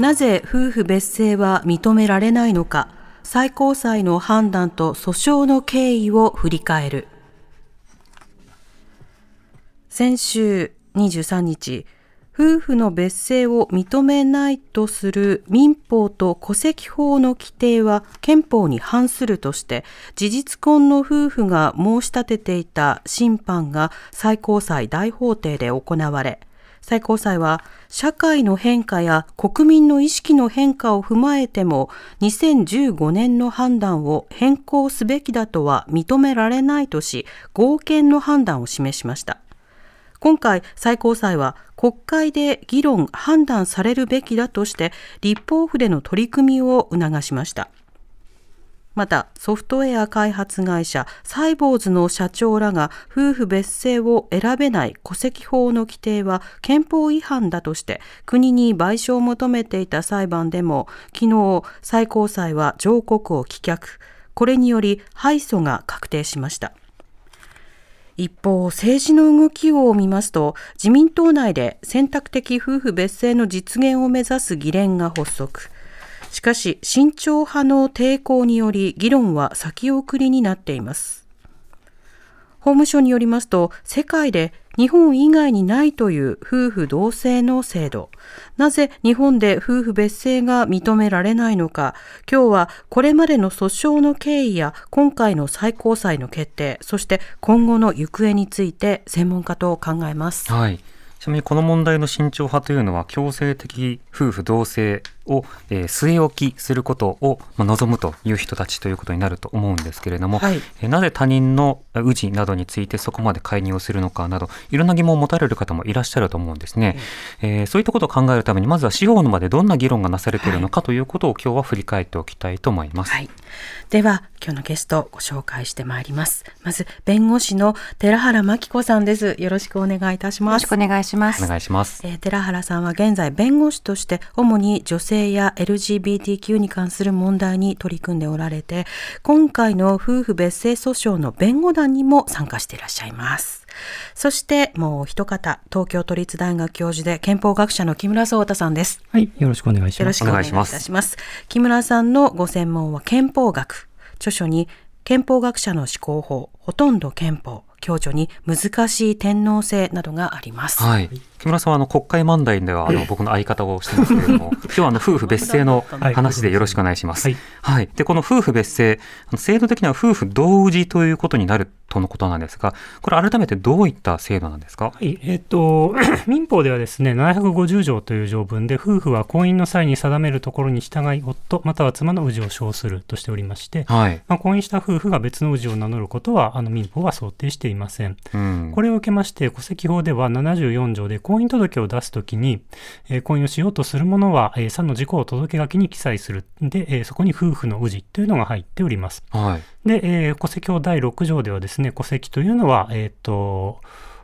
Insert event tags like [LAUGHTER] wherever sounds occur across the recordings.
なぜ夫婦別姓は認められないのか最高裁の判断と訴訟の経緯を振り返る。先週23日夫婦の別姓を認めないとする民法と戸籍法の規定は憲法に反するとして事実婚の夫婦が申し立てていた審判が最高裁大法廷で行われ最高裁は社会の変化や国民の意識の変化を踏まえても2015年の判断を変更すべきだとは認められないとし合憲の判断を示しました。今回最高裁は国会で議論判断されるべきだとして立法府での取り組みを促しました。またソフトウェア開発会社サイボーズの社長らが夫婦別姓を選べない戸籍法の規定は憲法違反だとして国に賠償を求めていた裁判でも昨日最高裁は上告を棄却これにより敗訴が確定しました一方、政治の動きを見ますと、自民党内で選択的夫婦別姓の実現を目指す議連が発足。しかし、慎重派の抵抗により議論は先送りになっています。法務省によりますと、世界で日本以外にないという夫婦同姓の制度。なぜ日本で夫婦別姓が認められないのか、今日はこれまでの訴訟の経緯や今回の最高裁の決定、そして今後の行方について専門家と考えます。はいちなみにこの問題の慎重派というのは強制的夫婦同姓を、えー据え置きすることを、まあ、望むという人たちということになると思うんですけれども、はいえーなぜ他人の氏などについてそこまで介入をするのかなどいろんな疑問を持たれる方もいらっしゃると思うんですね、えーそういったことを考えるためにまずは司法の場でどんな議論がなされているのかということを今日は振り返っておきたいと思います、はい。では、今日のゲストをご紹介してまいります。まず、弁護士の寺原真紀子さんです。よろしくお願いいたします。よろしくお願いします。お願いしますえー寺原さんは現在弁護士として主に女性や LGBTQ に関する問題に取り組んでおられて今回の夫婦別姓訴訟の弁護団にも参加していらっしゃいます。そしてもう一方東京都立大学教授で憲法学者の木村壮太さんです。はい、よろしくお願いします。よろしくお願いいたします。木村さんのご専門は憲法学。著書に憲法学者の思考法ほとんど憲法共著に難しい天皇制などがあります。はい、木村さんはあの国会問題ではあの僕の相方をしてますけれども、[LAUGHS] 今日はあの夫婦別姓の話でよろしくお願いします。はい。はい、でこの夫婦別姓、制度的には夫婦同氏ということになるとのことなんですが、これ改めてどういった制度なんですか？はい、えっ、と、[CLEARS THROAT] 民法ではですね、750条という条文で、夫婦は婚姻の際に定めるところに従い、夫、または妻の氏を称するとしておりまして、はい、まあ、婚姻した夫婦が別の氏を名乗ることは、あの民法は想定していません。うん、これを受けまして、戸籍法では74条で婚姻届を出すときに、えー婚姻をしようとする者は、えー、3の事項を届け書きに記載する。で、えーそこに夫婦の氏というのが入っております。はい、で、えー戸籍法第6条ではですね、戸籍というのは、えっ、と、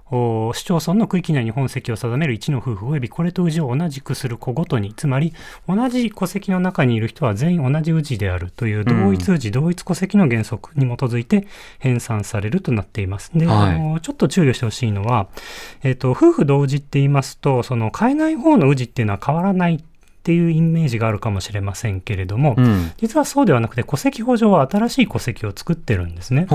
お市町村の区域内に本籍を定める一の夫婦及びこれと氏を同じくする子ごとに、つまり同じ戸籍の中にいる人は全員同じ氏であるという同一氏、同一戸籍の原則に基づいて編纂されるとなっています。で、はいあのちょっと注意をしてほしいのは、えっ、と、夫婦同氏って言いますと、その変えない方の氏っていうのは変わらないっていうイメージがあるかもしれませんけれども、うん、実はそうではなくて戸籍法上は新しい戸籍を作ってるんですね。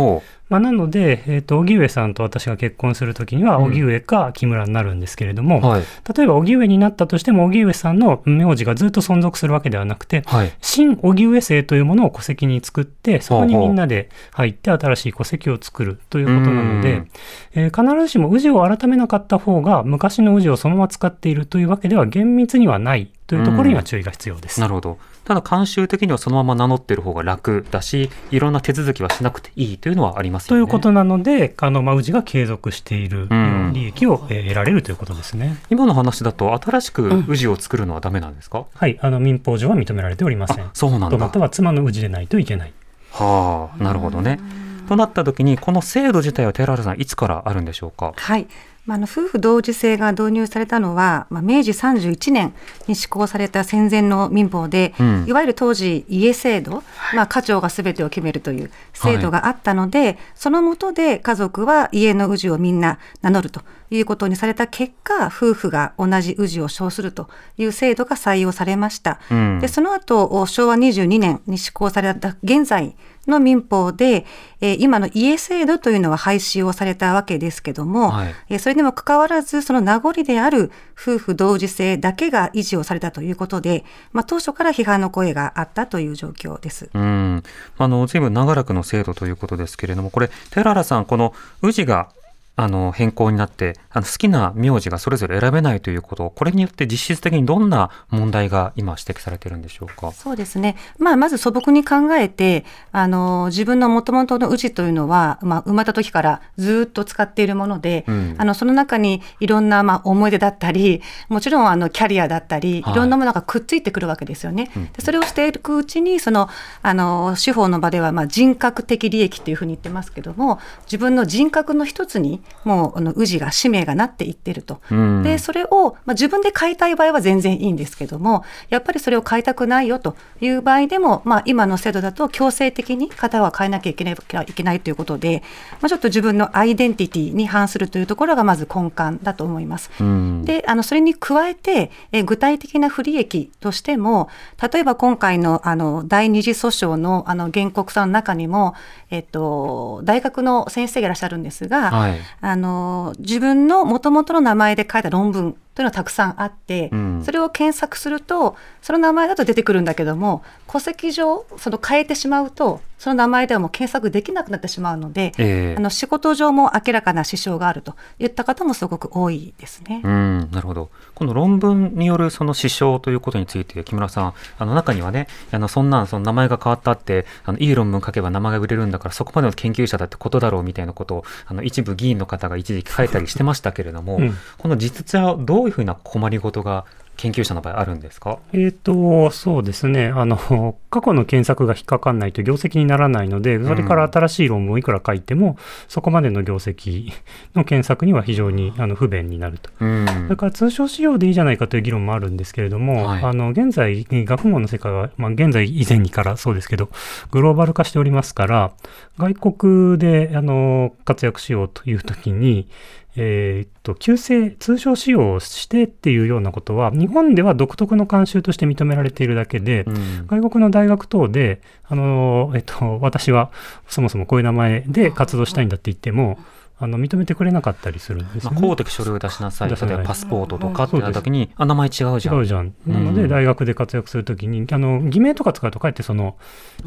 ほまあ、なので、えっ、と、荻上さんと私が結婚するときには、うん荻上か木村になるんですけれども、う、はい、例えば荻上になったとしても、荻上さんの名字がずっと存続するわけではなくて、はい、新荻上姓というものを戸籍に作って、そこにみんなで入って新しい戸籍を作るということなのでうん、えー必ずしも氏を改めなかった方が昔の氏をそのまま使っているというわけでは厳密にはないというところには注意が必要です。なるほど。ただ慣習的にはそのまま名乗ってる方が楽だしいろんな手続きはしなくていいというのはありますよね。ということなのであの、まあ、氏が継続している利益を、えー、得られるということですね。今の話だと新しく氏を作るのはダメなんですか、うん、はいあの民法上は認められておりません。そうなんだまたは妻の氏でないといけない。はあなるほどね。となった時にこの制度自体は寺原さんいつからあるんでしょうか？はいまあ、の夫婦同時性が導入されたのは、まあ、明治31年に施行された戦前の民法で、うん、いわゆる当時、家制度、まあ、家長がすべてを決めるという制度があったので、はい、その下で家族は家の氏をみんな名乗るということにされた結果、夫婦が同じ氏を称するという制度が採用されました。うん、でその後昭和22年に施行された現在の民法で、えー、今の家制度というのは廃止をされたわけですけども、はい、えー、それでもかかわらず、その名残である夫婦同時性だけが維持をされたということで、まあ、当初から批判の声があったという状況です。うんあの随分長らくの制度ということですけれども、これ、寺原さん、この氏があの変更になってあの好きな名字がそれぞれ選べないということこれによって実質的にどんな問題が今指摘されているんでしょうか？そうですね、まあ、まず素朴に考えてあの自分のもともとの氏というのは、まあ、生まれた時からずっと使っているもので、うん、あのその中にいろんな、まあ、思い出だったりもちろんあのキャリアだったりい。ろんなものがくっついてくるわけですよね。はい、でそれをしていくうちにそのあの司法の場では、まあ、人格的利益というふうに言ってますけども自分の人格の一つにもうあの氏が使命がなっていってると、うん、でそれを、まあ、自分で変えたい場合は全然いいんですけどもやっぱりそれを変えたくないよという場合でも、まあ、今の制度だと強制的に型は変えなきゃいけないいけないということで、まあ、ちょっと自分のアイデンティティに反するというところがまず根幹だと思います。うん、であのそれに加えてえ具体的な不利益としても例えば今回のあの第二次訴訟のあの原告さんの中にも、えっと、大学の先生がいらっしゃるんですが、はい、あの自分のもともとの名前で書いた論文というのはたくさんあって、うん、それを検索するとその名前だと出てくるんだけども戸籍上その変えてしまうとその名前ではもう検索できなくなってしまうので、えー、あの仕事上も明らかな支障があるといった方もすごく多いですね。うん、なるほど。この論文によるその支障ということについて木村さん、あの中にはね、あのそんなんその名前が変わったってあのいい論文書けば名前が売れるんだからそこまでの研究者だってことだろうみたいなことをあの一部議員の方が一時期書いたりしてましたけれども、うん、この実はどういうふうな困りごとが研究者の場合あるんですか？えっ、ー、と、そうですね。あの、[LAUGHS] 過去の検索が引っかかんないと業績にならないので、それから新しい論文をいくら書いても、うん、そこまでの業績の検索には非常にあの不便になると。うん、それから通商仕様でいいじゃないかという議論もあるんですけれども、はい、あの、現在、学問の世界は、まあ、現在以前にからそうですけど、グローバル化しておりますから、外国で、あの、活躍しようというときに、えー、っと、旧姓、通称使用してっていうようなことは、日本では独特の慣習として認められているだけで、うん、外国の大学等で、あの、えっと、私はそもそもこういう名前で活動したいんだって言っても、あの認めてくれなかったりするんですね。まあ、公的書類を出しなさい、例えばパスポートとかってなった時に、あ、名前違うじゃん。違うじゃん。なので、大学で活躍するときに、あの偽名とか使うと、かえってその、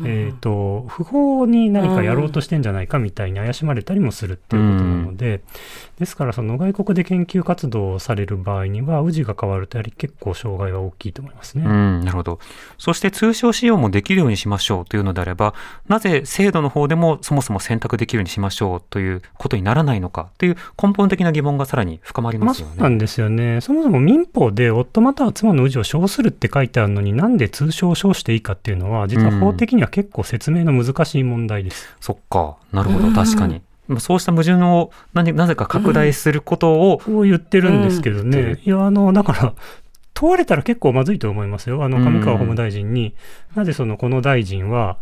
えっ、ー、と、不法に何かやろうとしてんじゃないかみたいに怪しまれたりもするっていうことなので、ですから、その外国で研究活動をされる場合には、氏が変わると、やはり結構障害は大きいと思いますね。うん、なるほど。そして通称使用もできるようにしましょうというのであれば、なぜ制度の方でもそもそも選択できるようにしましょうということにならないのかという根本的な疑問がさらに深まりますよね。まあ、なんですよね。そもそも民法で夫または妻の氏を称するって書いてあるのになんで通称を称していいかっていうのは実は法的には結構説明の難しい問題です。うん、そっか。なるほど。確かに。そうした矛盾をななぜか拡大することを、うん、言ってるんですけどね。いや、あの、だから、問われたら結構まずいと思いますよ。あの、上川法務大臣に、なぜその、この大臣は、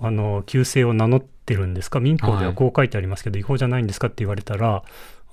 あの、旧姓を名乗ってるんですか？民法ではこう書いてありますけど、違法じゃないんですか？って言われたら、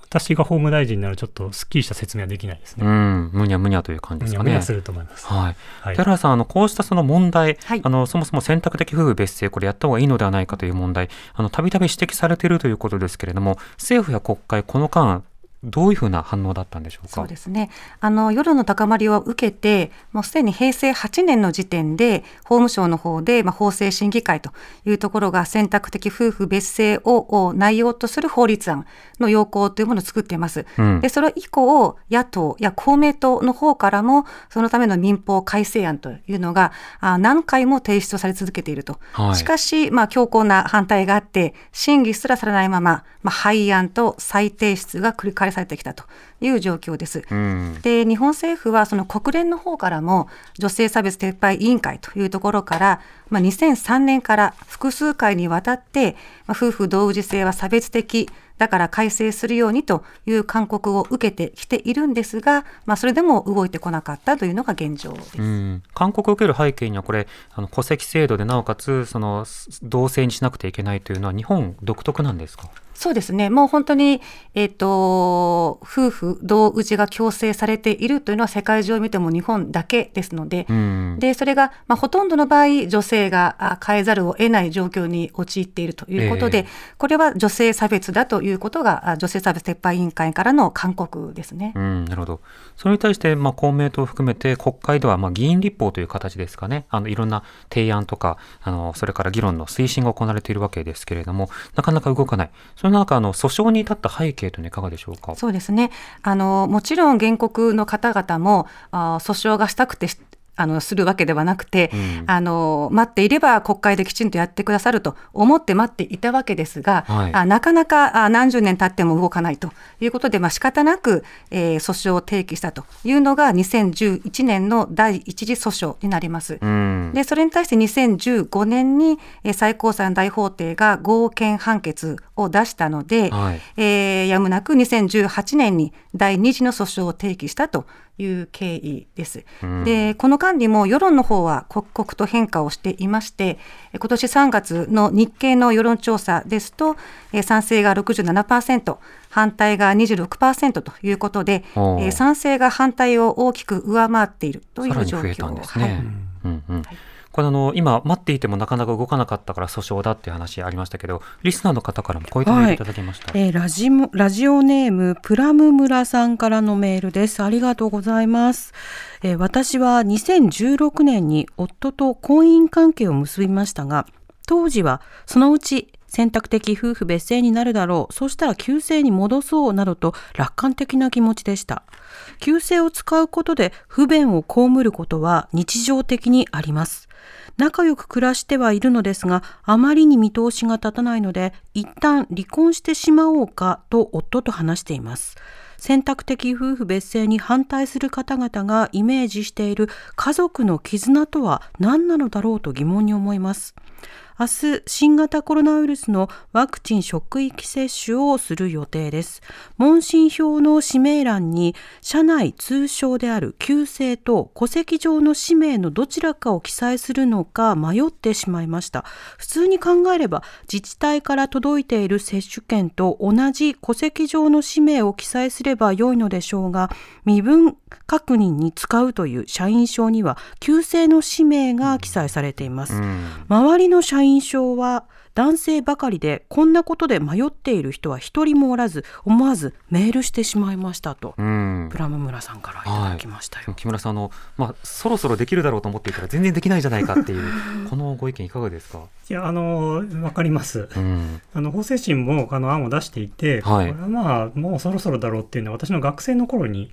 私が法務大臣にならちょっとすっきりした説明はできないですね。うん、むにゃむにゃという感じですかね。むにゃすると思います。はい。はい、寺原さん、あの、こうしたその問題、はい、あの、そもそも選択的夫婦別姓、これやった方がいいのではないかという問題、あの、たびたび指摘されているということですけれども、政府や国会、この間、どういうふうな反応だったんでしょうか？そうですね。あの世論の高まりを受けて、もうすでに平成8年の時点で法務省の方で、まあ、法制審議会というところが選択的夫婦別姓を内容とする法律案の要項というものを作っています。うん、でそれ以降、野党や公明党の方からもそのための民法改正案というのがあ何回も提出され続けていると。はい、しかし、まあ、強硬な反対があって、審議すらされないまま、まあ、廃案と再提出が繰り返されてきたという状況です。うん、で日本政府はその国連の方からも女性差別撤廃委員会というところから、まあ、2003年から複数回にわたって、まあ、夫婦同時性は差別的だから改正するようにという勧告を受けてきているんですが、まあ、それでも動いてこなかったというのが現状です。勧告を受ける背景には、これ、あの戸籍制度でなおかつその同性にしなくてはいけないというのは、日本独特なんですか？そうですね。もう本当に、えっ、ー、と、夫婦同氏が強制されているというのは世界中を見ても日本だけですので、うん、で、それが、まあ、ほとんどの場合、女性が変えざるを得ない状況に陥っているということで、えー、これは女性差別だということが、女性差別撤廃委員会からの勧告ですね。うん、なるほど。それに対して、まあ、公明党を含めて国会では、まあ、議員立法という形ですかね。あの、いろんな提案とか、あの、それから議論の推進が行われているわけですけれども、なかなか動かない。その中、あの、訴訟に至った背景というのはいかがでしょうか？そうですね。あのもちろん原告の方々もあ訴訟がしたくてあのするわけではなくて、うん、あの待っていれば国会できちんとやってくださると思って待っていたわけですが、はい、あなかなかあ何十年経っても動かないということで、まあ仕方なく、えー、訴訟を提起したというのが2011年の第一次訴訟になります。うん、でそれに対して2015年に、えー、最高裁の大法廷が合憲判決を出したので、はい、えー、やむなく2018年に第二次の訴訟を提起したという経緯です。うん、でこの間にも世論の方は刻々と変化をしていまして今年3月の日経の世論調査ですと賛成が67%反対が26%ということで賛成が反対を大きく上回っているという状況。ですね。はい。うんうん。はいこれあの今待っていてもなかなか動かなかったから訴訟だっていう話ありましたけどリスナーの方からもこういったメールいただきました、はい、えー、ラジラジオネームプラム村さんからのメールですありがとうございます、えー、私は2016年に夫と婚姻関係を結びましたが当時はそのうち選択的夫婦別姓になるだろう。そうしたら旧姓に戻そうなどと楽観的な気持ちでした。旧姓を使うことで不便を被ることは日常的にあります。仲良く暮らしてはいるのですが、あまりに見通しが立たないので、一旦離婚してしまおうかと夫と話しています。選択的夫婦別姓に反対する方々がイメージしている家族の絆とは何なのだろうと疑問に思います。明日新型コロナウイルスのワクチン職域接種をする予定です。問診票の氏名欄に社内通称である旧姓と戸籍上の氏名のどちらかを記載するのか迷ってしまいました。普通に考えれば自治体から届いている接種券と同じ戸籍上の氏名を記載すれば良いのでしょうが身分確認に使うという社員証には旧姓の氏名が記載されています、うん、周りの社員証は男性ばかりでこんなことで迷っている人は一人もおらず思わずメールしてしまいましたと、うん、プラム村さんからいただきました。よ、はい、木村さんの、まあ、そろそろできるだろうと思っていたら全然できないじゃないかっていう [LAUGHS] このご意見いかがですか？いやあの分かります、うん、あの法制審もあの案を出していて、はい、これはまあもうそろそろだろうっていうのは私の学生の頃に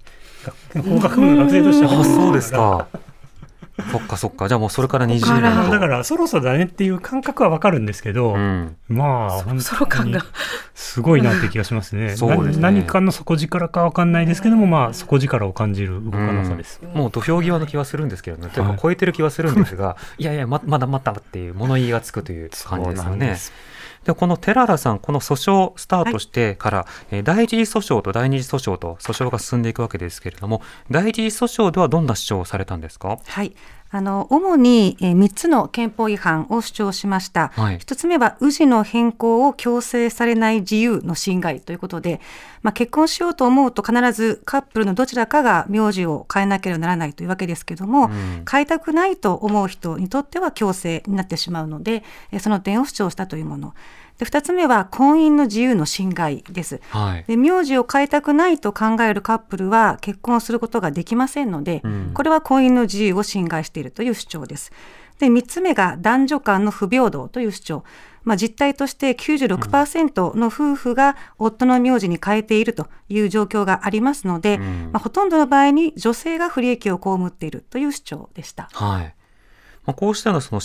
法学部の学生としてはあそうですかそっかそっか。じゃあもうそれから20年だからそろそろだねっていう感覚はわかるんですけど、うん、まあそろそろ感が。すごいなって気がしますね。[LAUGHS] そうですね。何かの底力かわかんないですけどもまあ底力を感じる動かなさです、うん、もう土俵際の気はするんですけどね、とい。うか超えてる気はするんですが、[LAUGHS] い、やいやままだまだっていう物言いがつくという感じですよね。でこの寺原さん、この訴訟スタートしてから、はい、第一次訴訟と第二次訴訟と訴訟が進んでいくわけですけれども、第一次訴訟ではどんな主張をされたんですか？はいあの主に3つの憲法違反を主張しました、はい、1つ目は氏の変更を強制されない自由の侵害ということで、まあ、結婚しようと思うと必ずカップルのどちらかが名字を変えなければならないというわけですけども、うん、変えたくないと思う人にとっては強制になってしまうのでその点を主張したというもので2つ目は婚姻の自由の侵害です、はい、で名字を変えたくないと考えるカップルは結婚することができませんので、うん、これは婚姻の自由を侵害しているという主張です。で3つ目が男女間の不平等という主張。まあ、実態として96%の夫婦が夫の名字に変えているという状況がありますので、うん、まあ、ほとんどの場合に女性が不利益を被っているという主張でした。はいまあ、こうしたのその、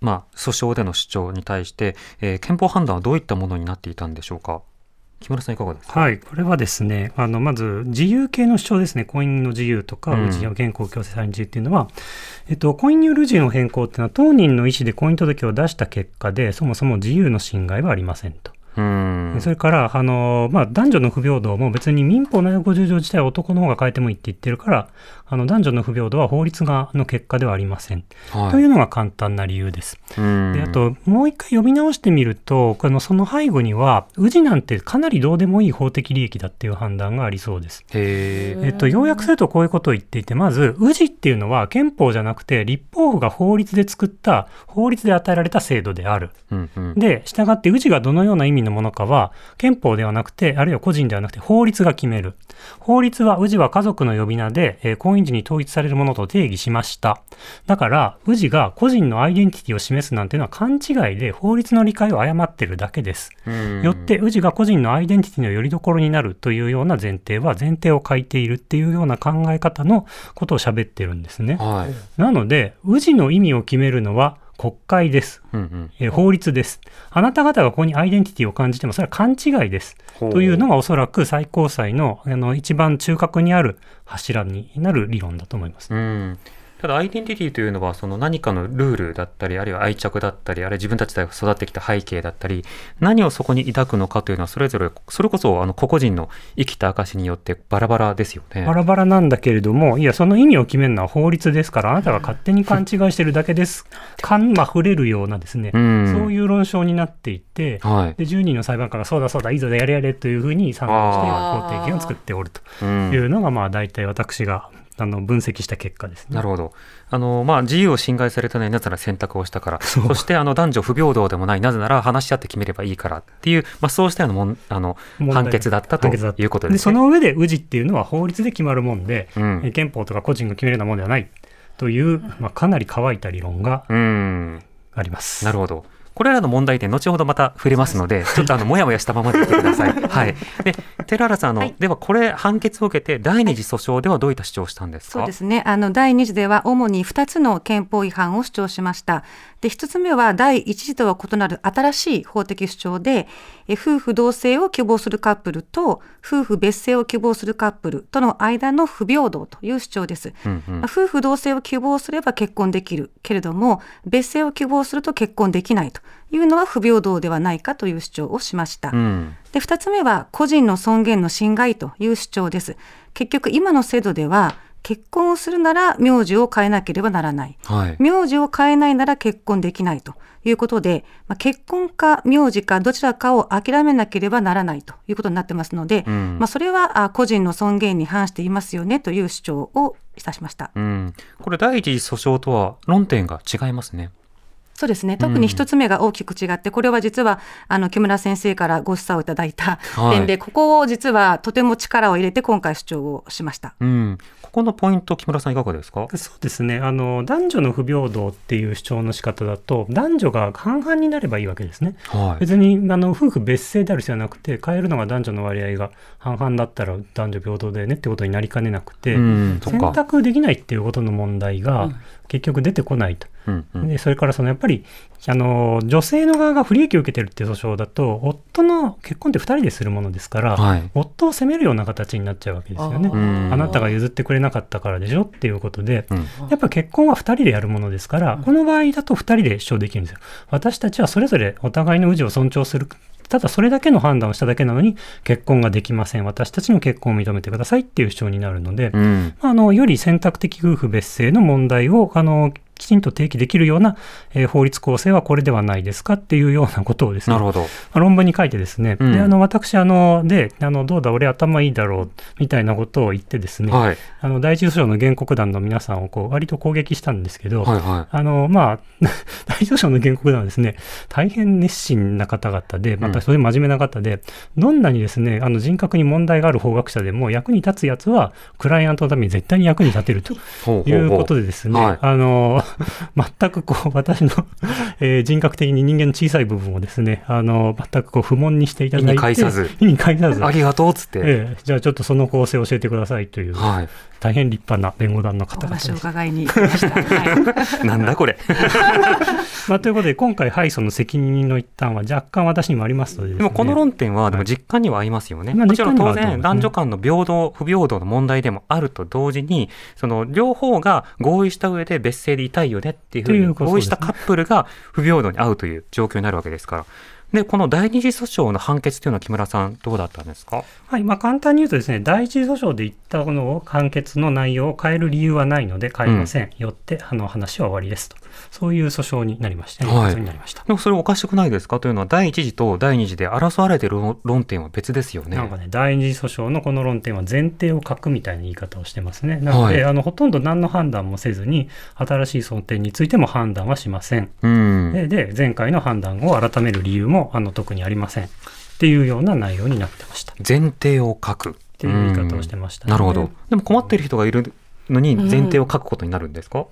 まあ、訴訟での主張に対して、えー、憲法判断はどういったものになっていたんでしょうか？木村さんいかがですか？はい、これはですね、あのまず自由系の主張ですね、婚姻の自由とか、うちの強制され自由っていうのは、えっと、婚姻による自由の変更っていうのは、当人の意思で婚姻届を出した結果で、そもそも自由の侵害はありませんと。それからあの、まあ、男女の不平等も別に民法750条自体は男の方が変えてもいいって言ってるからあの男女の不平等は法律がの結果ではありません、はい、というのが簡単な理由です。であともう一回読み直してみるとこのその背後には氏なんてかなりどうでもいい法的利益だっていう判断がありそうです。えっと、要約するとこういうことを言っていてまず氏っていうのは憲法じゃなくて立法府が法律で作った法律で与えられた制度である。うんうん、で従って氏がどのような意味のものかは憲法ではなくてあるいは個人ではなくて法律が決める。法律は氏は家族の呼び名で、えー、婚姻時に統一されるものと定義しました。だから、氏が個人のアイデンティティを示すなんていうのは勘違いで法律の理解を誤ってるだけです。よって、氏が個人のアイデンティティのよりどころになるというような前提は前提を書いているっていうような考え方のことを喋ってるんですね。はい、なので、氏の意味を決めるのは国会です、うんうん、え法律です。あなた方がここにアイデンティティを感じても、それは勘違いです。というのがおそらく最高裁のあの一番中核にある柱になる理論だと思います。うんただアイデンティティというのはその何かのルールだったりあるいは愛着だったりあるいは自分たちで育ってきた背景だったり何をそこに抱くのかというのはそれぞれそれこそあの個々人の生きた証によってバラバラですよね。バラバラなんだけれどもいやその意味を決めるのは法律ですからあなたが勝手に勘違いしてるだけです。勘まふれるようなですね、うん、そういう論証になっていて、はい、で10人の裁判官がそうだそうだいいぞやれやれというふうに参考して法定権を作っておるというのがまあ大体私があの分析した結果です、ね、なるほど。あのまあ、自由を侵害されたのになぜなら選択をしたから、[LAUGHS] そしてあの男女不平等でもない、なぜなら話し合って決めればいいからっていう、まあ、そうしたようなもんあの判決だったということです、ね、その上で、氏っていうのは法律で決まるもんで、うん、憲法とか個人が決めるようなものではないという、まあ、かなり乾いた理論があります。なるほど。これらの問題点、後ほどまた触れますので、ちょっとあのもやもやしたままでいてください。[LAUGHS] はい、で寺原さんあの、はい、ではこれ、判決を受けて、第二次訴訟ではどういった主張をしたんですか、そうですねあの第二次では、主に2つの憲法違反を主張しました。で1つ目は、第一次とは異なる新しい法的主張で、え夫婦同姓を希望するカップルと、夫婦別姓を希望するカップルとの間の不平等という主張です。うんうん、夫婦同姓を希望すれば結婚できるけれども、別姓を希望すると結婚できないと。いうのは不平等ではないかという主張をしました。うん、で2つ目は個人の尊厳の侵害という主張です。結局今の制度では結婚をするなら名字を変えなければならない、はい、名字を変えないなら結婚できないということで、まあ、結婚か名字かどちらかを諦めなければならないということになってますので、うん、まあ、それは個人の尊厳に反していますよねという主張をいたしました、うん、これ第一次訴訟とは論点が違いますね。そうですね。特に一つ目が大きく違って、これは実はあの木村先生からご示唆をいただいた点で、はい、ここを実はとても力を入れて今回主張をしました、うん、ここのポイント木村さんいかがですか？そうですね。あの男女の不平等っていう主張の仕方だと男女が半々になればいいわけですね、はい、別にあの夫婦別姓である必要はなくて変えるのが男女の割合が半々だったら男女平等だよねってことになりかねなくて、うん、選択できないっていうことの問題が結局出てこないと。うんうん、でそれからそのやっぱりあの女性の側が不利益を受けてるっていう訴訟だと夫の結婚って2人でするものですから、はい、夫を責めるような形になっちゃうわけですよね。あなたが譲ってくれなかったからでしょっていうことで、うん、やっぱ結婚は2人でやるものですから、うん、この場合だと2人で主張できるんですよ。私たちはそれぞれお互いの氏を尊重するただそれだけの判断をしただけなのに結婚ができません。私たちの結婚を認めてくださいっていう主張になるので、うん、あのより選択的夫婦別姓の問題をあのきちんと提起できるような、えー、法律構成はこれではないですかっていうようなことをですね、なるほど。まあ、論文に書いてですね、うん、であの私あのであのどうだ俺頭いいだろうみたいなことを言ってですね、はい、あの第一訴訟の原告団の皆さんをこう割と攻撃したんですけど、はいはい、あのまあ第一訴訟の原告団はですね大変熱心な方々でまたそれ真面目な方で、うん、どんなにですねあの人格に問題がある法学者でも役に立つやつはクライアントのために絶対に役に立てるということでですね、はい、あの [LAUGHS] 全くこう私のえー、人格的に人間の小さい部分をですねあの全くこう不問にしていただいて意に介さず。意に介さず。ありがとうっつって、えー、じゃあちょっとその構成を教えてくださいという、はい、大変立派な弁護団の方々です。伺いに来ました。[LAUGHS] はい、なんだこれ。[LAUGHS] まあ、ということで、今回、敗訴の責任の一端は若干私にもありますので、ね、でもこの論点は、でも実感には合いますよね。はい、もちろん当然、男女間の平等、不平等の問題でもあると同時に、その両方が合意した上で別姓でいたいよねっていうふうに合意したカップルが不平等に合うという状況になるわけですから。で、この第二次訴訟の判決というのは木村さん、どうだったんですか？はい、まあ、簡単に言うとですね、第一次訴訟で言ったこの判決の内容を変える理由はないので変えません。うん、よって、あの話は終わりですと。そういう訴訟になりました、はい、になりましたでもそれおかしくないですか？というのは、第一次と第二次で争われている論点は別ですよね。なんかね、第二次訴訟のこの論点は前提を書くみたいな言い方をしてますね。なので、はい、あのほとんど何の判断もせずに、新しい争点についても判断はしません。うん、でで、前回の判断を改める理由もあの特にありません。っていうような内容になってました。前提を書く。っていう言い方をしてました、ね、なるほど。でも困っている人がいるのに前提を書くことになるんですか、うん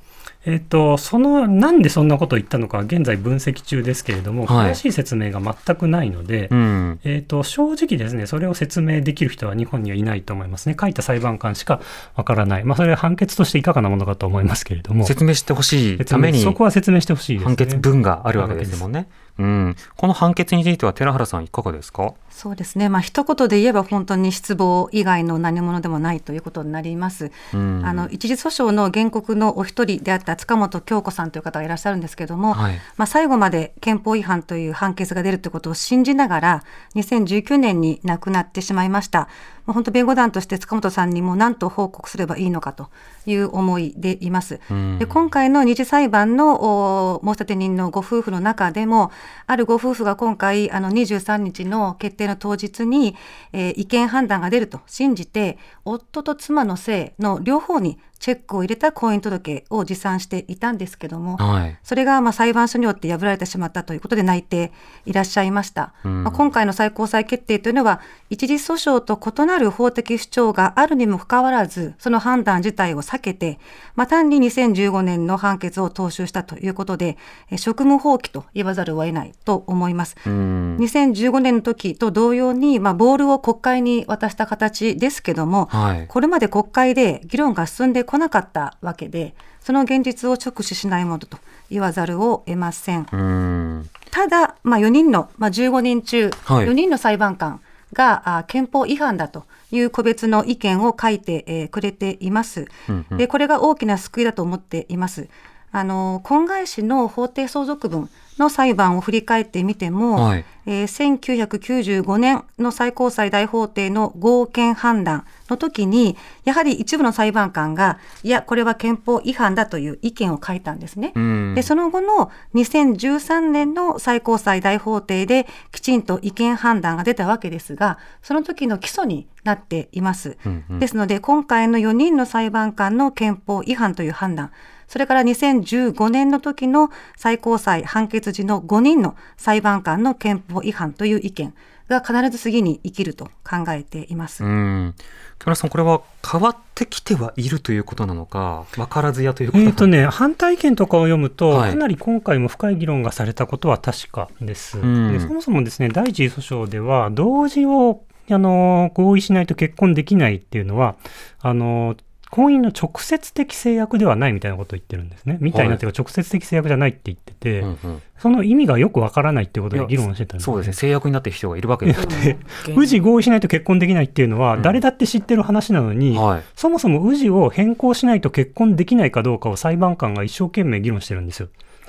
えっと、そのなんでそんなことを言ったのか現在分析中ですけれども、詳しい説明が全くないので、うん、えっと、正直ですねそれを説明できる人は日本にはいないと思いますね。書いた裁判官しかわからない、まあ、それは判決としていかがなものかと思いますけれども。説明してほしいためにそこは説明してほしいです、ね、判決文があるわけですもんね。うん、この判決については寺原さんいかがですか？そうですね、まあ一言で言えば本当に失望以外の何者でもないということになります。うん、あの一時訴訟の原告のお一人であった塚本京子さんという方がいらっしゃるんですけれども、はい、まあ最後まで憲法違反という判決が出るということを信じながら2019年に亡くなってしまいました。まあ、本当弁護団として塚本さんにも何と報告すればいいのかという思いでいます。うん、で今回の二次裁判の申立人のご夫婦の中でもあるご夫婦が今回あの23日の決定の当日に、えー、違憲判断が出ると信じて夫と妻の姓の両方にチェックを入れた婚姻届を持参していたんですけども、はい、それがまあ裁判所によって破られてしまったということで泣いていらっしゃいました。うん、まあ、今回の最高裁決定というのは、一時訴訟と異なる法的主張があるにもかかわらず、その判断自体を避けて、まあ、単に2015年の判決を踏襲したということで、職務放棄と言わざるを得ないと思います。うん、2015年の時と同様に、まあ、ボールを国会に渡した形ですけども、はい、これまで国会で議論が進んで来なかったわけで、その現実を直視しないものと言わざるを得ません。んただ、まあ、4人の、まあ、15人中、4人の裁判官が、あ憲法違反だという個別の意見を書いて、えー、くれています、うんうん、で。これが大きな救いだと思っています。あの婚外子の法定相続分の裁判を振り返ってみても、はい、えー、1995年の最高裁大法廷の合憲判断の時に、やはり一部の裁判官が、いや、これは憲法違反だという意見を書いたんですね。で、その後の2013年の最高裁大法廷できちんと違憲判断が出たわけですが、その時の基礎になっています。うんうん、ですので、今回の4人の裁判官の憲法違反という判断、それから2015年の時の最高裁判決時の5人の裁判官の憲法違反という意見が必ず次に生きると考えています。うん木村さん、これは変わってきてはいるということなのか、分からずやということえーとね、反対意見とかを読むと、はい、かなり今回も深い議論がされたことは確かです。でそもそもですね、第一次訴訟では、同時をあの合意しないと結婚できないっていうのは、あの婚姻の直接的制約ではないみたいなことを言ってるんですね。みたいなというか、直接的制約じゃないって言ってて、うんうん、その意味がよくわからないっていうことで議論してたんです、そうですね、制約になってる人がいるわけです。[LAUGHS] よ、ね。宇治合意しないと結婚できないっていうのは、誰だって知ってる話なのに、うんはい、そもそも宇治を変更しないと結婚できないかどうかを裁判官が一生懸命議論してるんですよ。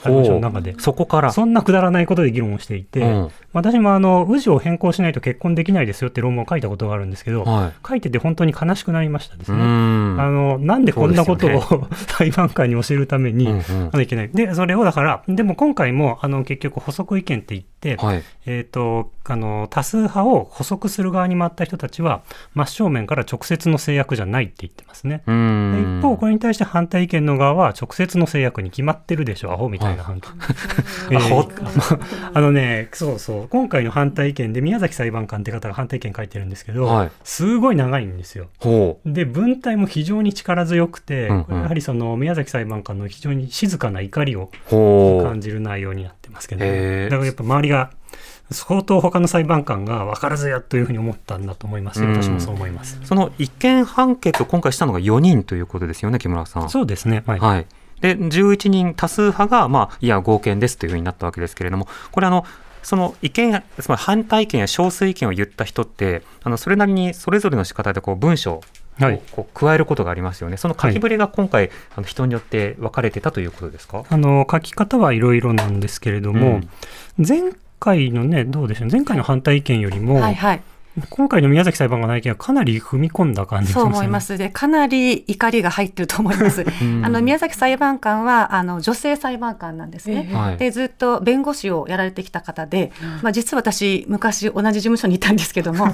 の中で。そこからそんなくだらないことで議論をしていて、うん、私もあの氏を変更しないと結婚できないですよって論文を書いたことがあるんですけど、はい、書いてて本当に悲しくなりましたですね。あのなんでこんなことを、ね、裁判官に教えるために、うんうん、いけない。で、それをだから、でも今回もあの結局補足意見って言って、はい、えっ、ー、と、あの多数派を補足する側に回った人たちは、真正面から直接の制約じゃないって言ってますね。一方、これに対して反対意見の側は、直接の制約に決まってるでしょ、アホみたいな [LAUGHS] あのね、そうそう、今回の反対意見で宮崎裁判官って方が反対意見書いてるんですけど、はい、すごい長いんですよ。で、文体も非常に力強くて、うんうん、やはりその宮崎裁判官の非常に静かな怒りを感じる内容になってますけど、ね、だからやっぱ周りが相当他の裁判官が分からずやというふうに思ったんだと思います私もそう思います。その一見判決を今回したのが4人ということですよね木村さん。そうですね。はい、はい、で11人多数派が、まあ、いや合憲ですというふうになったわけですけれどもこれあのその意見つまり反対意見や少数意見を言った人ってあのそれなりにそれぞれの仕方でこう文章をこう加えることがありますよね、はい、その書きぶりが今回、あの人によって分かれてたということですか？あの書き方はいろいろなんですけれども、うん、前回のね、どうでしょう、前回の反対意見よりも、はいはい、今回の宮崎裁判官の意見はかなり踏み込んだ感じ、ね、そう思います。でかなり怒りが入ってると思います。あの宮崎裁判官はあの女性裁判官なんですね。えー、でずっと弁護士をやられてきた方で、まあ、実は私昔同じ事務所にいたんですけども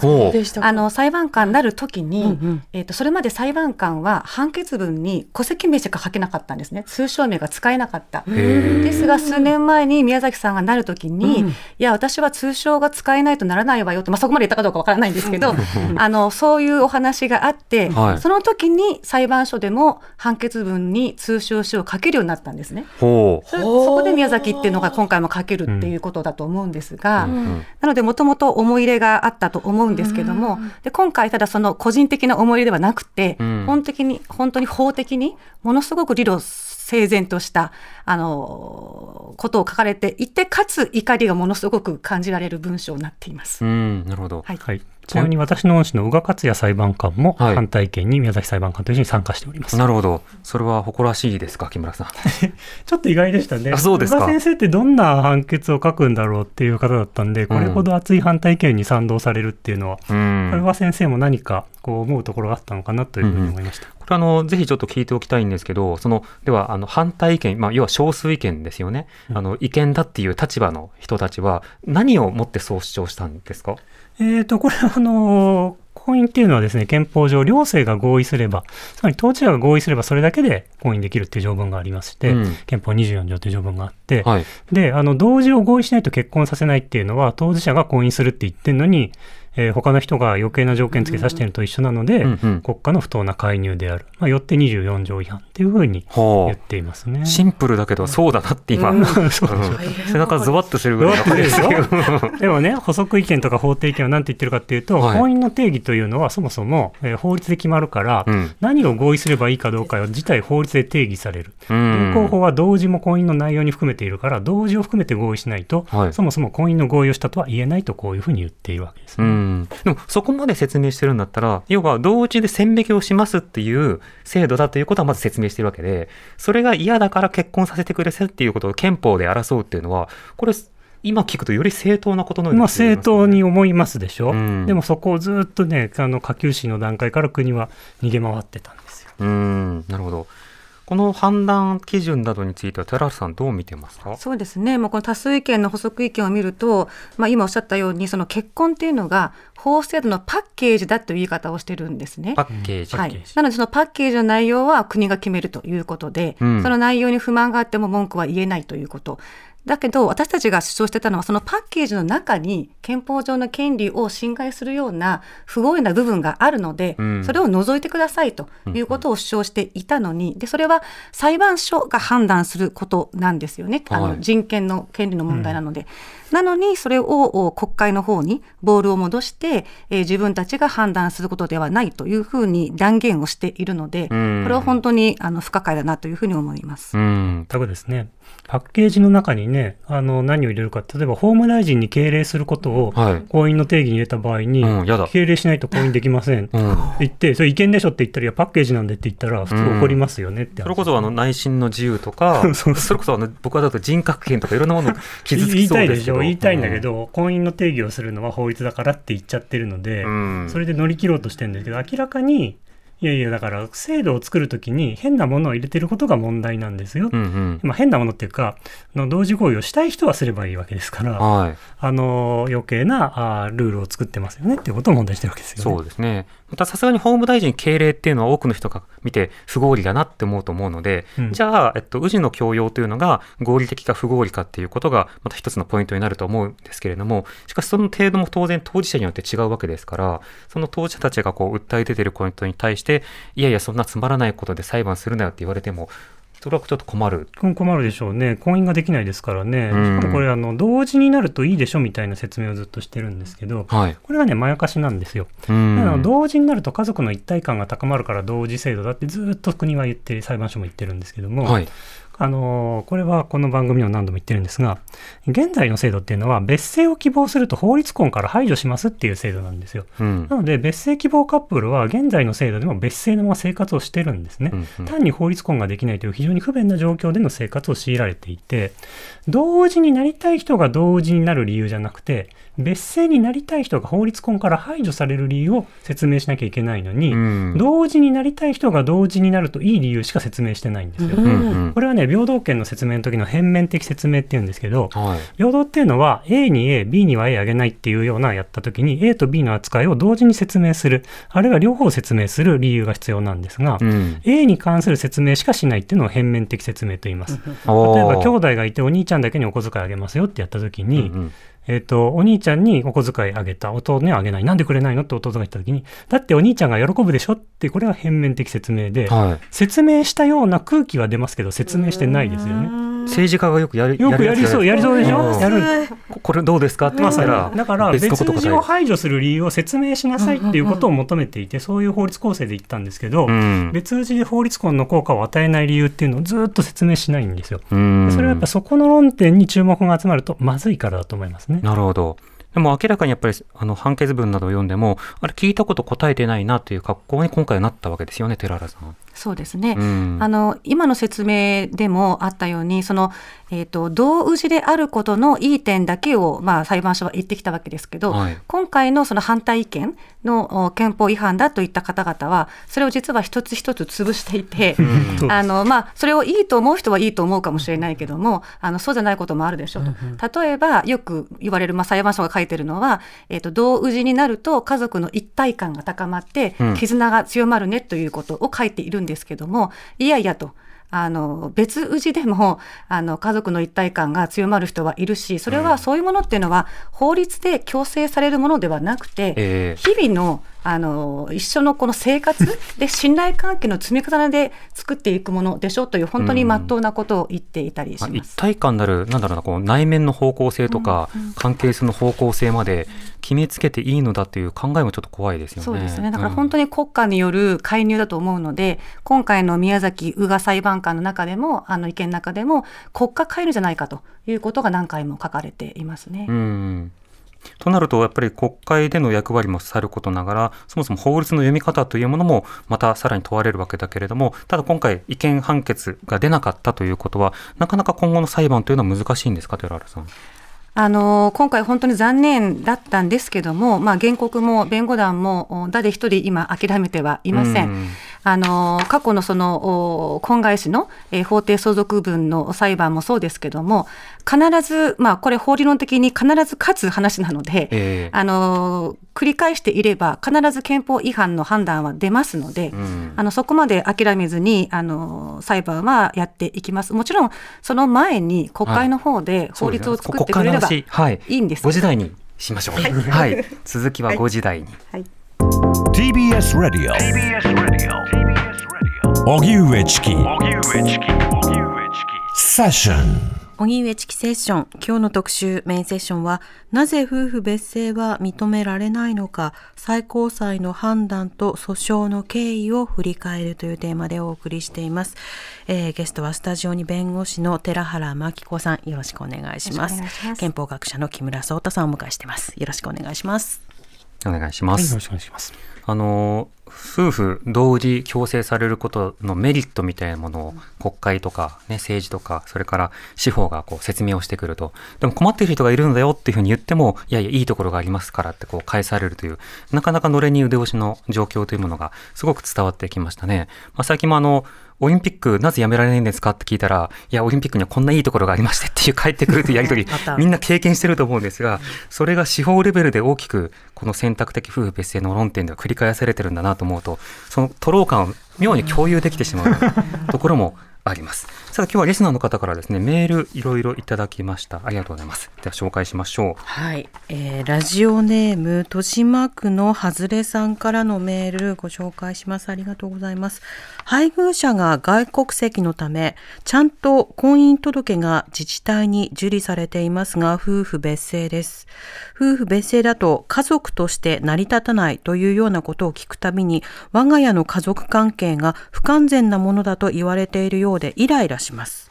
あの裁判官になる時に、うんうん、えーと、それまで裁判官は判決文に戸籍名しか書けなかったんですね。通称名が使えなかった。ですが数年前に宮崎さんがなる時に、うん、いや私は通称が使えないとならないわよと、まあ、そこまで言ったかどうかからないんですけどあのそういうお話があって、はい、その時に裁判所でも判決文に通称書を書けるようになったんですね。そそこで宮崎っていうのが今回も書けるっていうことだと思うんですが、うん、なのでもともと思い入れがあったと思うんですけども、で今回ただその個人的な思い入れではなくて、うん、本的に本当に法的にものすごく理路整然としたあのことを書かれていてかつ怒りがものすごく感じられる文章になっています。うん、なるほど、はい、はいちなみに私の恩師の宇賀克也裁判官も反対意見に宮崎裁判官と一緒に参加しております、はい、なるほど。それは誇らしいですか、木村さん？[LAUGHS] ちょっと意外でしたね。あそうですか。宇賀先生ってどんな判決を書くんだろうっていう方だったんで、これほど熱い反対意見に賛同されるっていうのは、うん、宇賀先生も何かこう思うところがあったのかなというふうに思いました。うんこれあの、ぜひちょっと聞いておきたいんですけど、その、では、あの、反対意見、まあ、要は少数意見ですよね。あの、意見だっていう立場の人たちは、何をもってそう主張したんですか？えっ、ー、と、これはあの婚姻っていうのはですね、憲法上、両性が合意すれば、つまり当事者が合意すればそれだけで婚姻できるっていう条文がありまして、うん、憲法24条という条文があって、はい、で、あの、同時を合意しないと結婚させないっていうのは、当事者が婚姻するって言ってるのに、えー、他の人が余計な条件付けさせているのと一緒なので、うんうん、国家の不当な介入である、まあ、よって24条違反っていうふうに言っていますね。シンプルだけど、そうだなって今、うん、背中ゾワッとするぐらいですよ。[LAUGHS] でもね、補足意見とか法定意見は何て言ってるかっていうと、はい、婚姻の定義というのはそもそも、えー、法律で決まるから、うん、何を合意すればいいかどうかは自体法律で定義される。現行法は同時も婚姻の内容に含めているから、同時を含めて合意しないと、はい、そもそも婚姻の合意をしたとは言えないとこういうふうに言っているわけですね。でもそこまで説明してるんだったら、要は同時で線引きをしますっていう制度だということはまず説明してるわけで、それが嫌だから結婚させてくれせっていうことを憲法で争うっていうのは、これ、今聞くとより正当なことのように、ね、まあ正当に思いますでしょ、うん、でもそこをずっとね、あの下級審の段階から国は逃げ回ってたんですよ。うん。なるほどこの判断基準などについては寺原さんどう見てますか？そうですね、まあ、この多数意見の補足意見を見ると、まあ、今おっしゃったようにその結婚っていうのが法制度のパッケージだという言い方をしてるんですね。パッケージ、はい、なのでそのパッケージの内容は国が決めるということで、うん、その内容に不満があっても文句は言えないということだけど私たちが主張してたのはそのパッケージの中に憲法上の権利を侵害するような不合意な部分があるので、うん、それを除いてくださいということを主張していたのに、でそれは裁判所が判断することなんですよね、あの人権の権利の問題なので。うん。なのにそれを国会の方にボールを戻して、えー、自分たちが判断することではないというふうに断言をしているので、これは本当にあの不可解だなというふうに思います。うん、多分ですね。パッケージの中にね、あの何を入れるか、例えば法務大臣に敬礼することを婚姻の定義に入れた場合に、うんやだ。敬礼しないと婚姻できません。ってうん。言って、それ違憲でしょって言ったら、いや、パッケージなんでって言ったら、普通怒りますよねって話、それこそあの内心の自由とか、[LAUGHS] それこそあの僕はだと人格権とかいろんなもの傷つ言いきそたいですしょ。言いたいんだけど、婚姻の定義をするのは法律だからって言っちゃってるので、うん、それで乗り切ろうとしてるんですけど、明らかに、いやいや、だから制度を作るときに変なものを入れてることが問題なんですよ。うんうん。まあ、変なものっていうか、あの同時合意をしたい人はすればいいわけですから、はい。あの余計なあールールを作ってますよねっていうことを問題にしてるわけですよね。そうですね。またさすがに法務大臣敬礼っていうのは多くの人が見て不合理だなって思うと思うので、うん。じゃあ、えっと、氏の強要というのが合理的か不合理かっていうことがまた一つのポイントになると思うんですけれども、しかしその程度も当然当事者によって違うわけですから、その当事者たちがこう訴え出てるポイントに対して、いやいやそんなつまらないことで裁判するなよって言われても、それはちょっと困る。困るでしょうね、婚姻ができないですからね、うんしかもこれあの、同時になるといいでしょみたいな説明をずっとしてるんですけど、はい。これはね、まやかしなんですよ。同時になると家族の一体感が高まるから同時制度だってずっと国は言って、裁判所も言ってるんですけども、はい。あのこれはこの番組でも何度も言ってるんですが、現在の制度っていうのは、別姓を希望すると法律婚から排除しますっていう制度なんですよ。うんなので、別姓希望カップルは現在の制度でも別姓のまま生活をしてるんですね。うんうん単に法律婚ができないという非常に不便な状況での生活を強いられていて、同時になりたい人が同時になる理由じゃなくて、別姓になりたい人が法律婚から排除される理由を説明しなきゃいけないのに、うん同時になりたい人が同時になるといい理由しか説明してないんですよ。うんうんうんこれはね、平等権の説明の時の変面的説明っていうんですけど、はい。平等っていうのは A に A、B には A あげないっていうようなやった時に A と B の扱いを同時に説明する、あるいは両方説明する理由が必要なんですが、うん A に関する説明しかしないっていうのを変面的説明と言います。例えば兄弟がいてお兄ちゃんだけにお小遣いあげますよってやった時に、うんうんえっ、と、お兄ちゃんにお小遣いあげた、弟にはあげない。なんでくれないの？って弟が言った時に、だってお兄ちゃんが喜ぶでしょ？って、これは変面的説明で、はい。説明したような空気は出ますけど、説明してないですよね。政治家がよくやるよくやりそう、やりそうでしょ？うんやる。ここれどうですか？って言まさに。ったら、だから別別のこと答える。氏を排除する理由を説明しなさいっていうことを求めていて、そういう法律構成で言ったんですけど、うん。別氏で法律婚の効果を与えない理由っていうのをずっと説明しないんですよ。うん。でそれはやっぱそこの論点に注目が集まるとまずいからだと思いますね。なるほど。でも明らかにやっぱりあの判決文などを読んでも、あれ聞いたこと答えてないなという格好に今回はなったわけですよね、寺原さん。そうですね。うん。あの今の説明でもあったようにその、えー、と同氏であることのいい点だけを、まあ、裁判所は言ってきたわけですけど、はい。今回のその反対意見のお憲法違反だといった方々はそれを実は一つ一つ潰していて、[LAUGHS] あのまあ、それをいいと思う人はいいと思うかもしれないけどもあのそうじゃないこともあるでしょうと、例えばよく言われる、まあ、裁判所が書いてるのは、えー、と同氏になると家族の一体感が高まってうん。絆が強まるねということを書いているんですけどもいやいやと。あの別氏でもあの家族の一体感が強まる人はいるしそれはそういうものっていうのは法律で強制されるものではなくて、ええ日々のあの一緒のこの生活 [LAUGHS] で信頼関係の積み重ねで作っていくものでしょという本当に真っ当なことを言っていたりしまあます。一体感なる、なんだろうな、こう内面の方向性とか、関係性の方向性まで決めつけていいのだという考えもちょっと怖いですよね。そうですね。だから本当当に国家による介入だと思うので、今回の宮崎宇賀裁判官の中でも、あの意見の中でも、国家介入じゃないかということが何回も書かれていますね。うん。となると、やっぱり国会での役割もさることながら、そもそも法律の読み方というものも、またさらに問われるわけだけれども、ただ今回、違憲判決が出なかったということは、なかなか今後の裁判というのは難しいんですか、寺原さん？あの今回、本当に残念だったんですけども、まあ、原告も弁護団もお誰一人今、諦めてはいません。うんあの過去のそのお婚外子の、えー法定相続分の裁判もそうですけども、必ず、まあ、これ、法理論的に必ず勝つ話なので、ええ。あの繰り返していれば、必ず憲法違反の判断は出ますので、うん。あのそこまで諦めずにあの裁判はやっていきます。もちろん、その前に国会の方で法律を作ってくれればい、いいんです。5時台にしましょう。はい、[LAUGHS] 続きは5時台に。はい。TBS Radio 荻上チキ。セッション荻上チキセッション。今日の特集メインセッションはなぜ夫婦別姓は認められないのか最高裁の判断と訴訟の経緯を振り返るというテーマでお送りしています、えー、ゲストはスタジオに弁護士の寺原真紀子さん。よろしくお願いします。憲法学者の木村壮太さんをお迎えしてます。よろしくお願いします。お願いします、はい、よろしくお願いします。あの夫婦同時強制されることのメリットみたいなものを国会とか、ね、政治とかそれから司法がこう説明をしてくるとでも困っている人がいるんだよっていうふうに言ってもいやいやいいところがありますからってこう返されるというなかなかのれに腕押しの状況というものがすごく伝わってきましたね。まあ、最近もあのオリンピックなぜやめられないんですか？って聞いたら、いや、オリンピックにはこんないいところがありましてっていう帰ってくるというやり取り、みんな経験してると思うんですが、それが司法レベルで大きく、この選択的夫婦別姓の論点では繰り返されてるんだなと思うと、そのトロー感を妙に共有できてしまうところもあります。さあ今日はリスナーの方からですねメールいろいろいただきました。ありがとうございます。では紹介しましょう。はい、えー、ラジオネーム豊島区のはずれさんからのメールご紹介します。ありがとうございます。配偶者が外国籍のためちゃんと婚姻届が自治体に受理されていますが夫婦別姓です。夫婦別姓だと家族として成り立たないというようなことを聞くたびに我が家の家族関係が不完全なものだと言われているようでイライラします。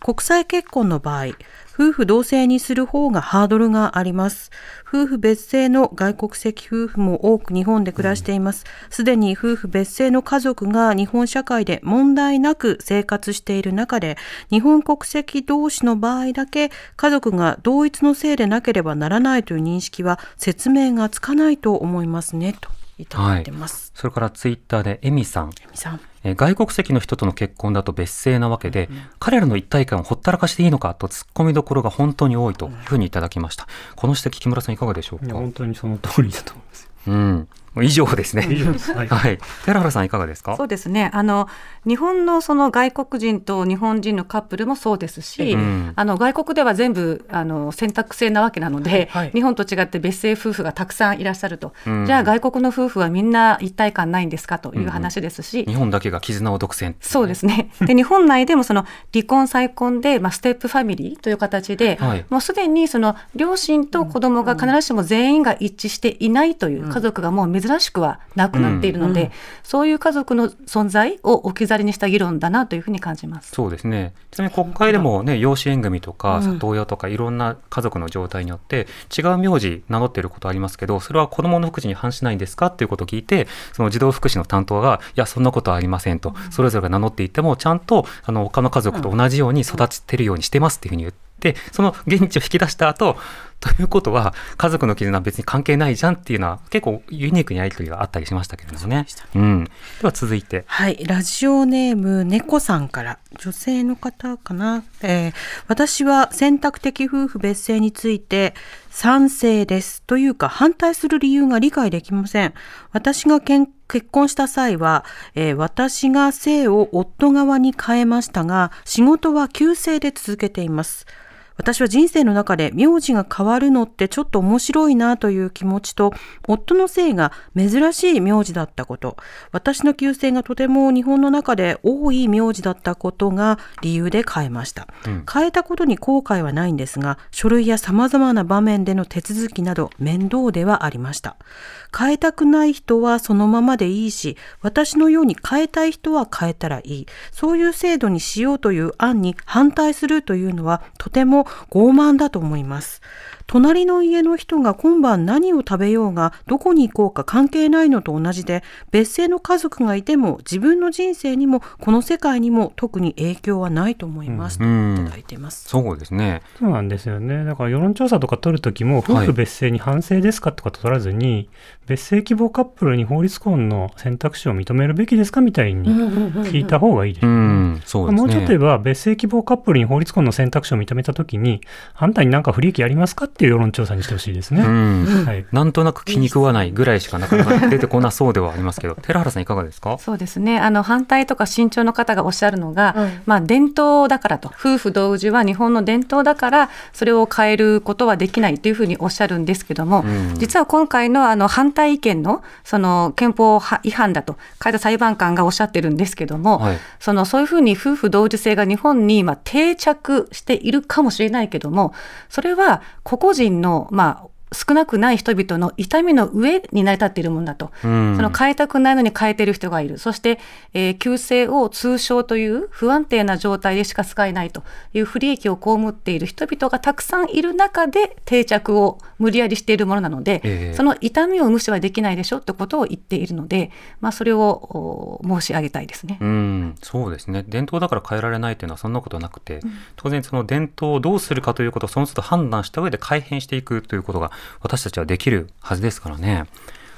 国際結婚の場合、夫婦同姓にする方がハードルがあります。夫婦別姓の外国籍夫婦も多く日本で暮らしています。すでに夫婦別姓の家族が日本社会で問題なく生活している中で、日本国籍同士の場合だけ家族が同一の姓でなければならないという認識は説明がつかないと思いますね。といただいてます。はい、それからツイッターでエミさん。エミさん。外国籍の人との結婚だと別姓なわけで、うんうん、彼らの一体感をほったらかしていいのかと突っ込みどころが本当に多いというふうにいただきました。この指摘木村さんいかがでしょうか？本当にその通りだと思います。うん。以上ですね。[LAUGHS] はい、はい。寺原さんいかがですか？そうですね。あの日本のその外国人と日本人のカップルもそうですし、うん、あの外国では全部あの選択制なわけなので、はい、日本と違って別姓夫婦がたくさんいらっしゃると、うん、じゃあ外国の夫婦はみんな一体感ないんですかという話ですし、うん日本だけが絆を独占、ね、そうですね。で日本内でもその離婚再婚でまあステップファミリーという形で、はい、もうすでにその両親と子供が必ずしも全員が一致していないという家族がもう珍しくはななくなっているので、うんうん、そういう家族の存在を置き去りにした議論だなというふうに感じます。そうですね。ちなみに国会でも、ね、養子縁組とか里親とかいろんな家族の状態によって違う名字名乗っていることありますけどそれは子どもの福祉に反しないんですかっていうことを聞いてその児童福祉の担当がいやそんなことはありませんと。それぞれが名乗っていてもちゃんとあの他の家族と同じように育てるようにしてますっていうふうに言ってでその現地を引き出した後ということは家族の絆は別に関係ないじゃんっていうのは結構ユニークにやり取りがあったりしましたけれどもね。うん、では続いて。はい。ラジオネーム猫さんから女性の方かな、えー、私は選択的夫婦別姓について賛成ですというか反対する理由が理解できません。私が結婚した際は、えー、私が姓を夫側に変えましたが仕事は旧姓で続けています私は人生の中で名字が変わるのってちょっと面白いなという気持ちと、夫の姓が珍しい名字だったこと、私の旧姓がとても日本の中で多い名字だったことが理由で変えました。うん、変えたことに後悔はないんですが、書類や様々な場面での手続きなど面倒ではありました。変えたくない人はそのままでいいし、私のように変えたい人は変えたらいい。そういう制度にしようという案に反対するというのはとても傲慢だと思います。隣の家の人が今晩何を食べようがどこに行こうか関係ないのと同じで別姓の家族がいても自分の人生にもこの世界にも特に影響はないと思います、といただいてます。そうですね。そうなんですよね。だから世論調姓とか取るときも夫婦別姓に反省ですかとか取らずに、はい、別姓希望カップルに法律婚の選択肢を認めるべきですかみたいに聞いた方がいいです。ね。もうちょっと言えば別姓希望カップルに法律婚の選択肢を認めたときにあんたになんか不利益ありますかってきを世論調査にしてほしいですね。はい、なんとなく気に食わないぐらいしかなかなか出てこなそうではありますけど、寺原さんいかがですか？そうですね。あの、反対とか慎重の方がおっしゃるのが、うん、まあ、伝統だからと、夫婦同時は日本の伝統だから、それを変えることはできないというふうにおっしゃるんですけども、うん、実は今回のあの反対意見の、その憲法違反だと、海田裁判官がおっしゃってるんですけども、はい、そのそういうふうに夫婦同時性が日本にま定着しているかもしれないけども、それは個々人の、まあ、少なくない人々の痛みの上に成り立っているものだと、うん、その変えたくないのに変えている人がいる、そして、えー、旧姓を通称という不安定な状態でしか使えないという不利益を被っている人々がたくさんいる中で定着を無理やりしているものなので、えー、その痛みを無視はできないでしょってことを言っているので、まあ、それを申し上げたいですね。うん、そうですね。伝統だから変えられないというのはそんなことなくて、うん、当然その伝統をどうするかということをその都度判断した上で改変していくということが私たちはできるはずですからね。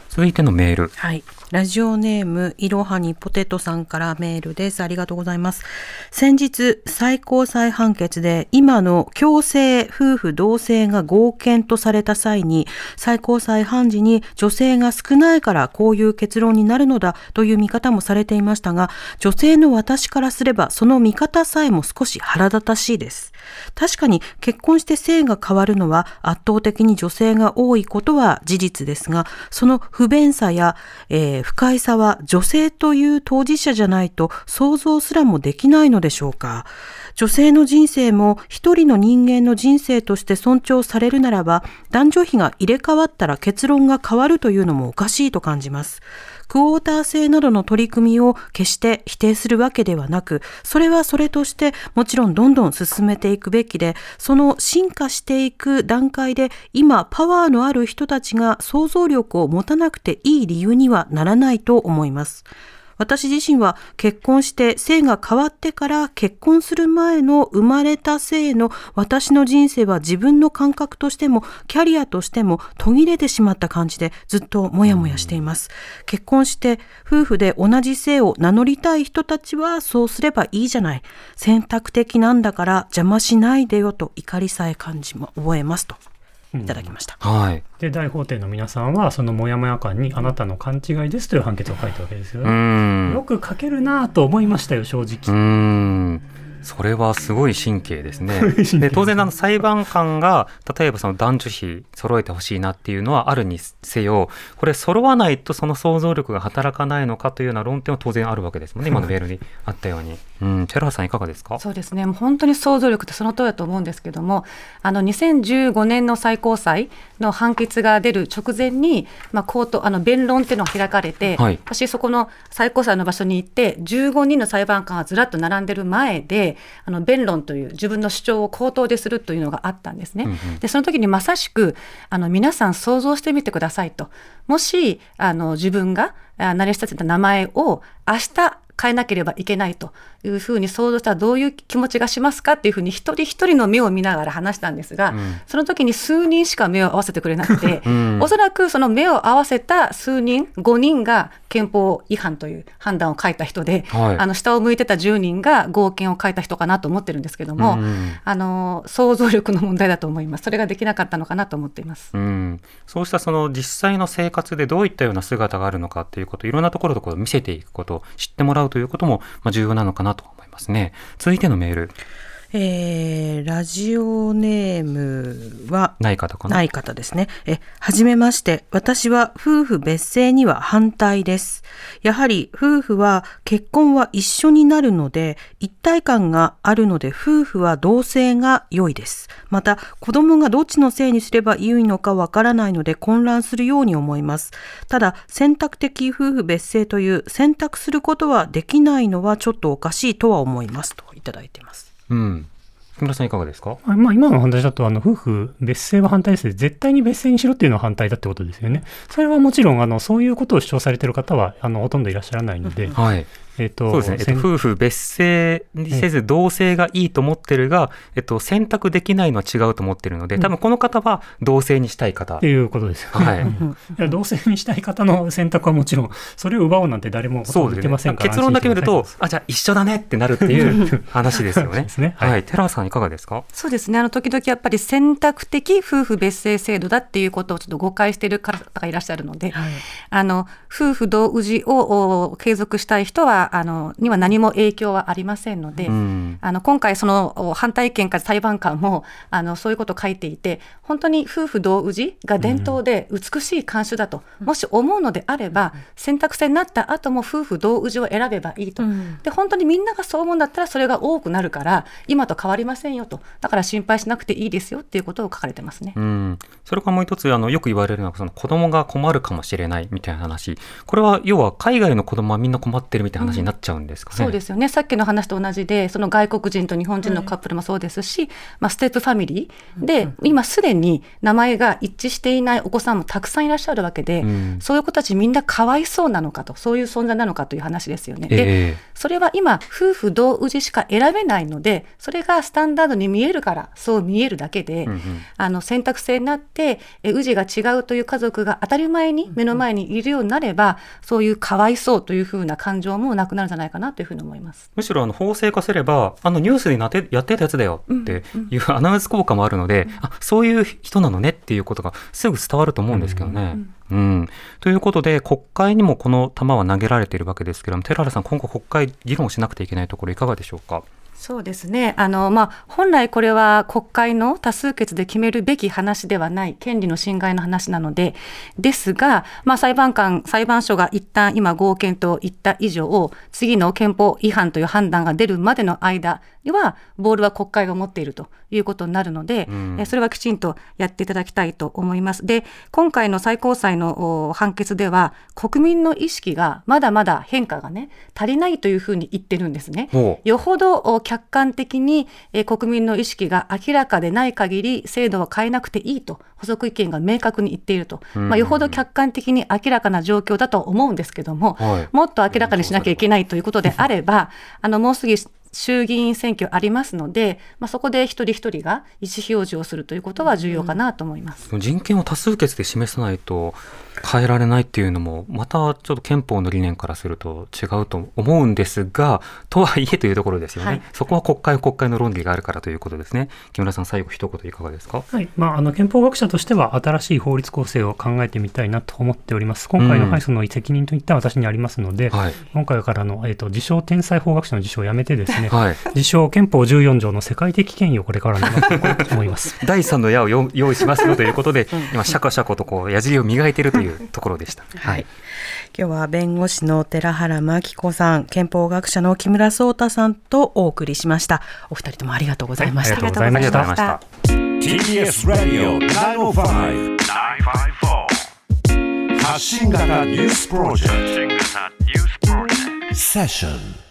続いてのメール。はい。ラジオネーム、いろはにポテトさんからメールです。ありがとうございます。先日、最高裁判決で、今の強制夫婦同姓が合憲とされた際に、最高裁判事に女性が少ないからこういう結論になるのだという見方もされていましたが、女性の私からすれば、その見方さえも少し腹立たしいです。確かに結婚して性が変わるのは圧倒的に女性が多いことは事実ですが、その不便さや、えー、不快さは女性という当事者じゃないと想像すらもできないのでしょうか。女性の人生も一人の人間の人生として尊重されるならば、男女比が入れ替わったら結論が変わるというのもおかしいと感じます。クォーター制などの取り組みを決して否定するわけではなく、それはそれとしてもちろんどんどん進めていくべきで、その進化していく段階で今パワーのある人たちが想像力を持たなくていい理由にはならないと思います。私自身は結婚して性が変わってから結婚する前の生まれた性の私の人生は自分の感覚としてもキャリアとしても途切れてしまった感じでずっともやもやしています。結婚して夫婦で同じ性を名乗りたい人たちはそうすればいいじゃない。選択的なんだから邪魔しないでよと怒りさえ感じも覚えますと。いただきました、うん、はい、で大法廷の皆さんはそのモヤモヤ感にあなたの勘違いですという判決を書いたわけですよね。よく書けるなと思いましたよ正直。それはすごい神経ですね。[LAUGHS] で当然あの裁判官が例えばその男女比揃えてほしいなっていうのはあるにせよこれ揃わないとその想像力が働かないのかというような論点は当然あるわけですもんね今のメールにあったように。うん、寺さんいかがですか？そうですね。もう本当に想像力ってその通りだと思うんですけどもあの2015年の最高裁の判決が出る直前に、まあ、コートあの弁論っていうのが開かれて、はい、私そこの最高裁の場所に行って15人の裁判官がずらっと並んでる前であの弁論という自分の主張を口頭でするというのがあったんですね。うんうん、でその時にまさしくあの皆さん想像してみてくださいと。もしあの自分が慣れ親しんだ名前を明日変えなければいけないというふうに想像したらどういう気持ちがしますかっていうふうに一人一人の目を見ながら話したんですが、うん、その時に数人しか目を合わせてくれなくて、[LAUGHS] うん、おそらくその目を合わせた数人5人が憲法違反という判断を書いた人で、はい、あの下を向いてた10人が合憲を書いた人かなと思ってるんですけども、うん、あの想像力の問題だと思います。それができなかったのかなと思っています、そうしたその実際の生活でどういったような姿があるのかということいろんなところで見せていくこと知ってもらうということも重要なのかなますね。続いてのメール。えー、ラジオネームはない方かな？ない方ですね。え、はじめまして。私は夫婦別姓には反対です。やはり夫婦は結婚は一緒になるので一体感があるので夫婦は同姓が良いです。また子供がどっちの姓にすればいいのかわからないので混乱するように思います。ただ選択的夫婦別姓という選択することはできないのはちょっとおかしいとは思いますといただいています。うん。木村さんいかがですか、まあ、今の話だとあの夫婦別姓は反対です絶対に別姓にしろっていうのは反対だってことですよね。それはもちろんあのそういうことを主張されている方はあのほとんどいらっしゃらないので、はい、えっと、そうですね、えっと、夫婦別姓にせず同姓がいいと思ってるが、えっと、選択できないのは違うと思ってるので、多分この方は同姓にしたい方。っていうことですよね。はい、[LAUGHS] いや同姓にしたい方の選択はもちろん、それを奪おうなんて誰も言ってませんから、ね、結論だけ見ると、あ、じゃあ一緒だねってなるっていう話ですよね。ね。はい、はい、寺さんいかがですか？そうですね、あの、時々やっぱり選択的夫婦別姓制度だっていうことをちょっと誤解している方がいらっしゃるので、はい、あの、夫婦同氏を継続したい人は、あの、には何も影響はありませんので、うん、あの今回、その反対意見から裁判官も [LAUGHS] あのそういうことを書いていて、本当に夫婦同氏が伝統で美しい慣習だと、うん、もし思うのであれば、選択制になった後も夫婦同氏を選べばいいと、うん、で、本当にみんながそう思うんだったら、それが多くなるから、今と変わりませんよと、だから心配しなくていいですよっていうことを書かれてますね。うん、それからもう一つあの、よく言われるのは、その子供が困るかもしれないみたいな話、これは要は海外の子供はみんな困ってるみたいな話になっちゃうんですかね。そうですよね。さっきの話と同じでその外国人と日本人のカップルもそうですし、はい、まあ、ステップファミリーで、今すでに名前が一致していないお子さんもたくさんいらっしゃるわけで、うん、そういう子たちみんなかわいそうなのかとそういう存在なのかという話ですよね。で、それは今夫婦同氏しか選べないのでそれがスタンダードに見えるからそう見えるだけで、うんうん、あの選択制になって氏が違うという家族が当たり前に目の前にいるようになれば、そういうかわいそうというふうな感情もなくなるんじゃないかなというふうに思います。むしろあの法制化すれば、あのニュースでなってやってたやつだよっていうアナウンス効果もあるので、うんうん、あそういう人なのねっていうことがすぐ伝わると思うんですけどね。うんうん、ということで、国会にもこの球は投げられているわけですけれども、寺原さん、今後、国会、議論しなくてはいけないところ、いかがでしょうか？そうですねあの、まあ、本来これは国会の多数決で決めるべき話ではない権利の侵害の話なのでですが、まあ、裁判官裁判所が一旦今合憲と言った以上次の憲法違反という判断が出るまでの間にはボールは国会が持っているということになるので、うん、それはきちんとやっていただきたいと思います。で今回の最高裁の判決では国民の意識がまだまだ変化がね足りないというふうに言ってるんですね。よほど客観的に、えー、国民の意識が明らかでない限り制度は変えなくていいと補足意見が明確に言っていると、まあ、よほど客観的に明らかな状況だと思うんですけども、はい、もっと明らかにしなきゃいけないということであれば、あのもうすぐ衆議院選挙ありますので、まあ、そこで一人一人が意思表示をするということは重要かなと思います、うん、人権を多数決で示さないと変えられないっていうのもまたちょっと憲法の理念からすると違うと思うんですがとはいえというところですよね、はい、そこは国会国会の論理があるからということですね。木村さん最後一言いかがですか、はい。まあ、あの憲法学者としては新しい法律構成を考えてみたいなと思っております。今回の敗訴の責任といった私にありますので、うんはい、今回からの、えーと、自称天才法学者の自称をやめてですね、はい、自称憲法14条の世界的権威をこれからのと思います。[LAUGHS] 第三の矢を用意しますよということで今シャカシャカとこう矢尻を磨いているというところでした。はい、今日は弁護士の寺原真紀子さん、憲法学者の木村壮太さんとお送りしました。お二人ともありがとうございました。はい、ありがとうございました。TBS Radio 905 954発信型ニュースプロジェクト。セッション